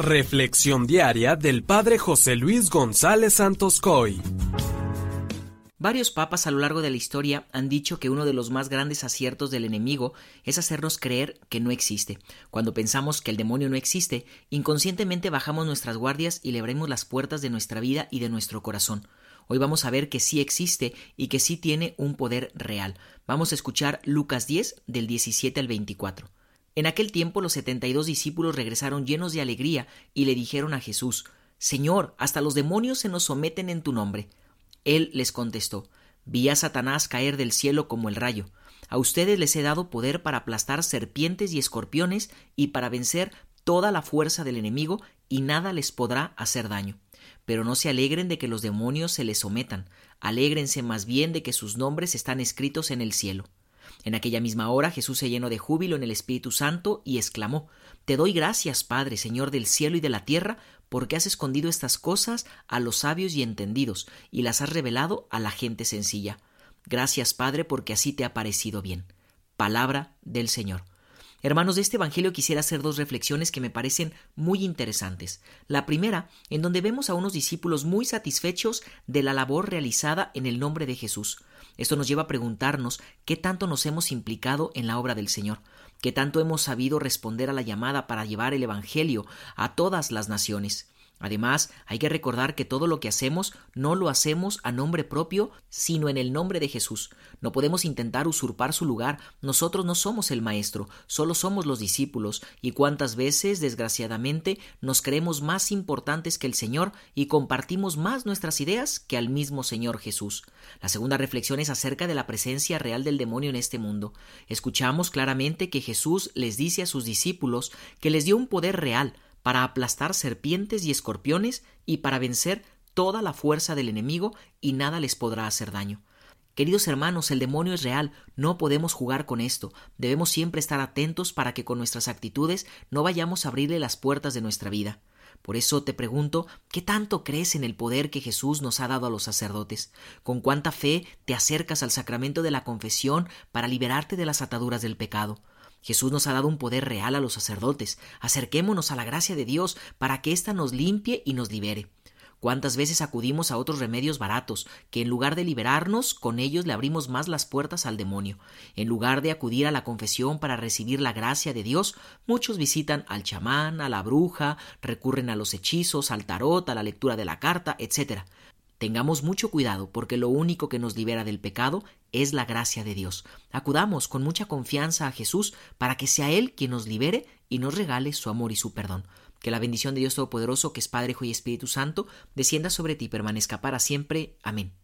Reflexión diaria del Padre José Luis González Santos Coy. Varios papas a lo largo de la historia han dicho que uno de los más grandes aciertos del enemigo es hacernos creer que no existe. Cuando pensamos que el demonio no existe, inconscientemente bajamos nuestras guardias y le abrimos las puertas de nuestra vida y de nuestro corazón. Hoy vamos a ver que sí existe y que sí tiene un poder real. Vamos a escuchar Lucas 10 del 17 al 24. En aquel tiempo los setenta y dos discípulos regresaron llenos de alegría y le dijeron a Jesús Señor, hasta los demonios se nos someten en tu nombre. Él les contestó Vi a Satanás caer del cielo como el rayo. A ustedes les he dado poder para aplastar serpientes y escorpiones y para vencer toda la fuerza del enemigo y nada les podrá hacer daño. Pero no se alegren de que los demonios se les sometan, alégrense más bien de que sus nombres están escritos en el cielo. En aquella misma hora Jesús se llenó de júbilo en el Espíritu Santo y exclamó Te doy gracias, Padre, Señor del cielo y de la tierra, porque has escondido estas cosas a los sabios y entendidos, y las has revelado a la gente sencilla. Gracias, Padre, porque así te ha parecido bien. Palabra del Señor. Hermanos, de este Evangelio quisiera hacer dos reflexiones que me parecen muy interesantes. La primera, en donde vemos a unos discípulos muy satisfechos de la labor realizada en el nombre de Jesús. Esto nos lleva a preguntarnos qué tanto nos hemos implicado en la obra del Señor, qué tanto hemos sabido responder a la llamada para llevar el Evangelio a todas las naciones. Además, hay que recordar que todo lo que hacemos no lo hacemos a nombre propio, sino en el nombre de Jesús. No podemos intentar usurpar su lugar. Nosotros no somos el Maestro, solo somos los discípulos, y cuántas veces, desgraciadamente, nos creemos más importantes que el Señor y compartimos más nuestras ideas que al mismo Señor Jesús. La segunda reflexión es acerca de la presencia real del demonio en este mundo. Escuchamos claramente que Jesús les dice a sus discípulos que les dio un poder real, para aplastar serpientes y escorpiones y para vencer toda la fuerza del enemigo y nada les podrá hacer daño. Queridos hermanos, el demonio es real, no podemos jugar con esto, debemos siempre estar atentos para que con nuestras actitudes no vayamos a abrirle las puertas de nuestra vida. Por eso te pregunto, ¿qué tanto crees en el poder que Jesús nos ha dado a los sacerdotes? ¿Con cuánta fe te acercas al sacramento de la confesión para liberarte de las ataduras del pecado? Jesús nos ha dado un poder real a los sacerdotes. Acerquémonos a la gracia de Dios para que ésta nos limpie y nos libere. ¿Cuántas veces acudimos a otros remedios baratos, que en lugar de liberarnos, con ellos le abrimos más las puertas al demonio? En lugar de acudir a la confesión para recibir la gracia de Dios, muchos visitan al chamán, a la bruja, recurren a los hechizos, al tarot, a la lectura de la carta, etc. Tengamos mucho cuidado porque lo único que nos libera del pecado es la gracia de Dios. Acudamos con mucha confianza a Jesús para que sea Él quien nos libere y nos regale su amor y su perdón. Que la bendición de Dios Todopoderoso, que es Padre, Hijo y Espíritu Santo, descienda sobre ti y permanezca para siempre. Amén.